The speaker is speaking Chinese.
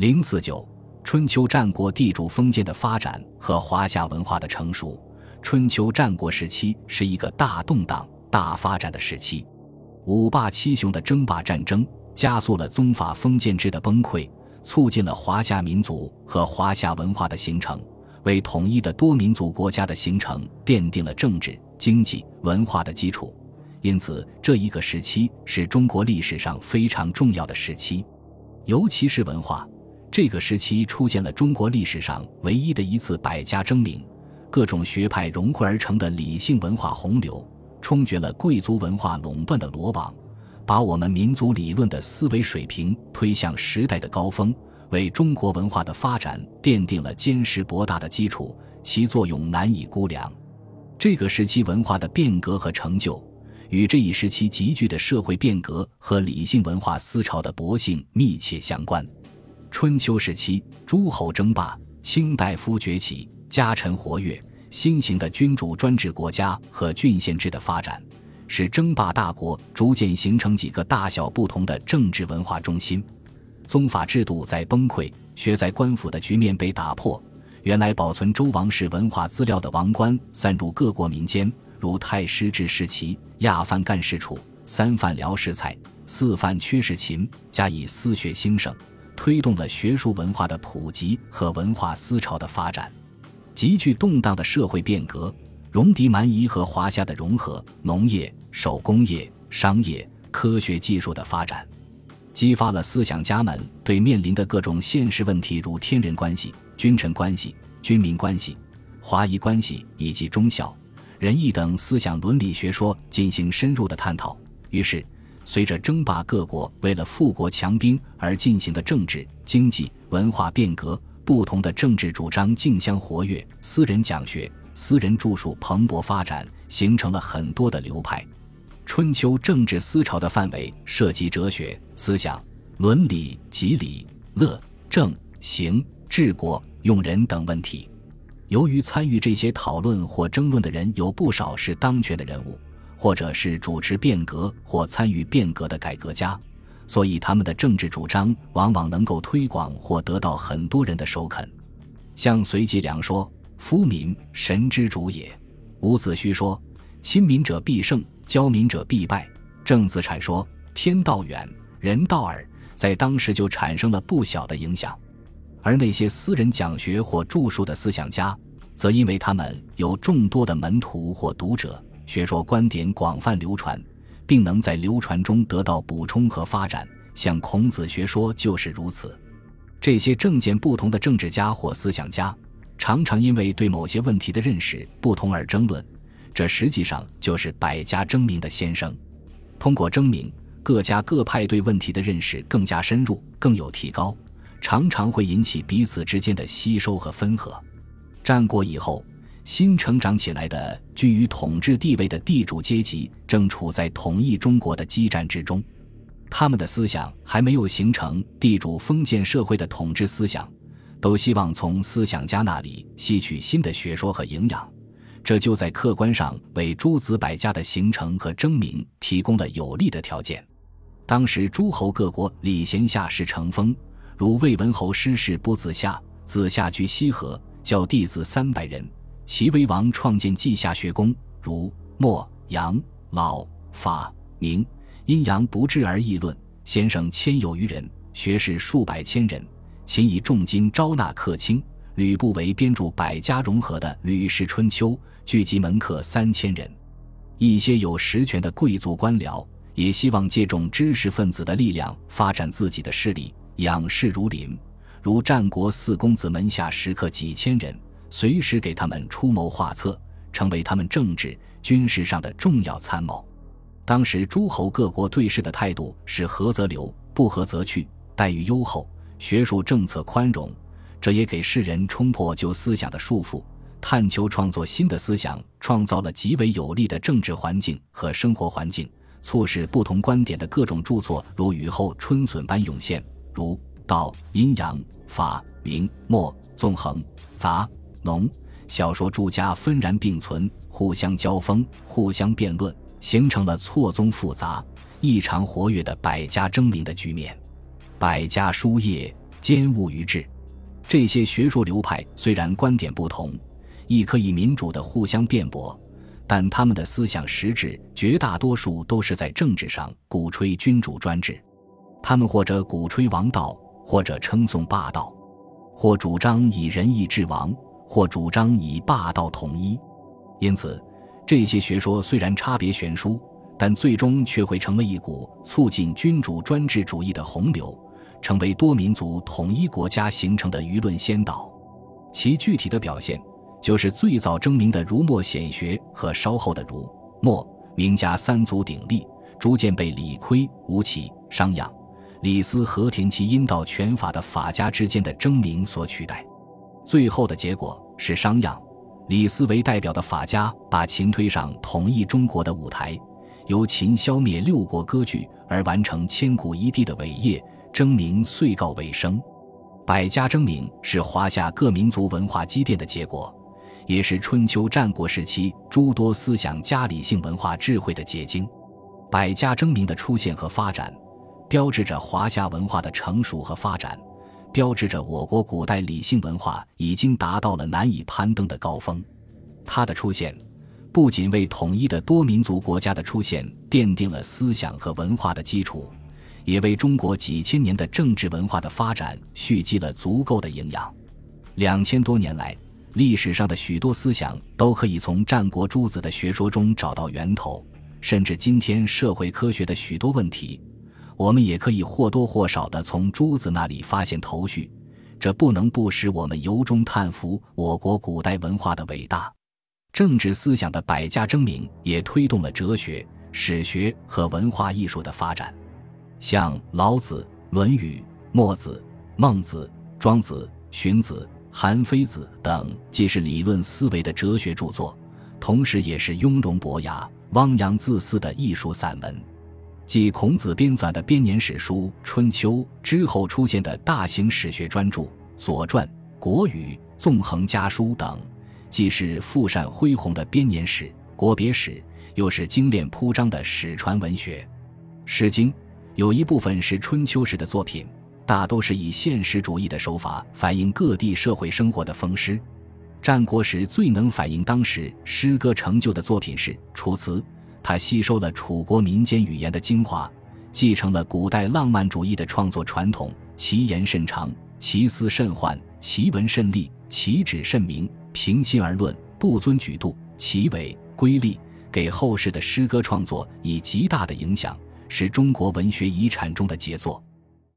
零四九，春秋战国地主封建的发展和华夏文化的成熟。春秋战国时期是一个大动荡、大发展的时期。五霸七雄的争霸战争加速了宗法封建制的崩溃，促进了华夏民族和华夏文化的形成，为统一的多民族国家的形成奠定了政治、经济、文化的基础。因此，这一个时期是中国历史上非常重要的时期，尤其是文化。这个时期出现了中国历史上唯一的一次百家争鸣，各种学派融汇而成的理性文化洪流，冲决了贵族文化垄断的罗网，把我们民族理论的思维水平推向时代的高峰，为中国文化的发展奠定了坚实博大的基础，其作用难以估量。这个时期文化的变革和成就，与这一时期急剧的社会变革和理性文化思潮的勃兴密切相关。春秋时期，诸侯争霸，卿大夫崛起，家臣活跃，新型的君主专制国家和郡县制的发展，使争霸大国逐渐形成几个大小不同的政治文化中心。宗法制度在崩溃，学在官府的局面被打破。原来保存周王室文化资料的王官散入各国民间，如太师治世奇，亚范干事处，三范辽士才，四范缺士勤，加以私学兴盛。推动了学术文化的普及和文化思潮的发展，极具动荡的社会变革，戎狄蛮夷和华夏的融合，农业、手工业、商业、科学技术的发展，激发了思想家们对面临的各种现实问题，如天人关系、君臣关系、军民关系、华夷关系以及忠孝仁义等思想伦理学说进行深入的探讨。于是。随着争霸各国为了富国强兵而进行的政治、经济、文化变革，不同的政治主张竞相活跃，私人讲学、私人著述蓬勃发展，形成了很多的流派。春秋政治思潮的范围涉及哲学、思想、伦理、吉礼、乐、政、刑、治国、用人等问题。由于参与这些讨论或争论的人有不少是当权的人物。或者是主持变革或参与变革的改革家，所以他们的政治主张往往能够推广或得到很多人的首肯。像随季良说：“夫民，神之主也。”伍子胥说：“亲民者必胜，骄民者必败。”郑子产说：“天道远，人道耳。”在当时就产生了不小的影响。而那些私人讲学或著述的思想家，则因为他们有众多的门徒或读者。学说观点广泛流传，并能在流传中得到补充和发展，像孔子学说就是如此。这些政见不同的政治家或思想家，常常因为对某些问题的认识不同而争论，这实际上就是百家争鸣的先声。通过争鸣，各家各派对问题的认识更加深入，更有提高，常常会引起彼此之间的吸收和分合。战国以后。新成长起来的居于统治地位的地主阶级，正处在统一中国的激战之中。他们的思想还没有形成地主封建社会的统治思想，都希望从思想家那里吸取新的学说和营养。这就在客观上为诸子百家的形成和争鸣提供了有利的条件。当时诸侯各国礼贤下士成风，如魏文侯师事不子夏，子夏居西河，教弟子三百人。齐威王创建稷下学宫，如墨、杨、老、法、明，阴阳不治而议论。先生千有余人，学士数百千人。秦以重金招纳客卿，吕不韦编著百家融合的《吕氏春秋》，聚集门客三千人。一些有实权的贵族官僚也希望借重知识分子的力量发展自己的势力，仰视如林，如战国四公子门下食客几千人。随时给他们出谋划策，成为他们政治军事上的重要参谋。当时诸侯各国对事的态度是合则留，不合则去，待遇优厚，学术政策宽容。这也给世人冲破旧思想的束缚，探求创作新的思想，创造了极为有利的政治环境和生活环境，促使不同观点的各种著作如雨后春笋般涌现，如道、阴阳、法、明、墨、纵横、杂。农小说诸家纷然并存，互相交锋，互相辩论，形成了错综复杂、异常活跃的百家争鸣的局面。百家书业兼务于治。这些学术流派虽然观点不同，亦可以民主的互相辩驳，但他们的思想实质绝大多数都是在政治上鼓吹君主专制。他们或者鼓吹王道，或者称颂霸道，或主张以仁义治王，或主张以霸道统一。因此，这些学说虽然差别悬殊，但最终却会成为一股促进君主专制主义的洪流，成为多民族统一国家形成的舆论先导。其具体的表现，就是最早争名的儒墨显学和稍后的儒墨名家三足鼎立，逐渐被李悝、吴起、商鞅。李斯和田齐阴道权法的法家之间的争鸣所取代，最后的结果是商鞅、李斯为代表的法家把秦推上统一中国的舞台，由秦消灭六国割据而完成千古一帝的伟业，争鸣遂告尾声。百家争鸣是华夏各民族文化积淀的结果，也是春秋战国时期诸多思想家理性文化智慧的结晶。百家争鸣的出现和发展。标志着华夏文化的成熟和发展，标志着我国古代理性文化已经达到了难以攀登的高峰。它的出现，不仅为统一的多民族国家的出现奠定了思想和文化的基础，也为中国几千年的政治文化的发展蓄积了足够的营养。两千多年来，历史上的许多思想都可以从战国诸子的学说中找到源头，甚至今天社会科学的许多问题。我们也可以或多或少地从诸子那里发现头绪，这不能不使我们由衷叹服我国古代文化的伟大。政治思想的百家争鸣也推动了哲学、史学和文化艺术的发展。像老子、论语、墨子、孟子、庄子、荀子、韩非子等，既是理论思维的哲学著作，同时也是雍容博雅、汪洋恣肆的艺术散文。继孔子编纂的编年史书《春秋》之后出现的大型史学专著《左传》《国语》《纵横家书》等，既是富善恢宏的编年史、国别史，又是精炼铺张的史传文学。《诗经》有一部分是春秋时的作品，大都是以现实主义的手法反映各地社会生活的风诗。战国时最能反映当时诗歌成就的作品是《楚辞》。他吸收了楚国民间语言的精华，继承了古代浪漫主义的创作传统，其言甚长，其思甚幻，其文甚丽，其旨甚明。平心而论，不遵矩度，其伟瑰丽，给后世的诗歌创作以极大的影响，是中国文学遗产中的杰作。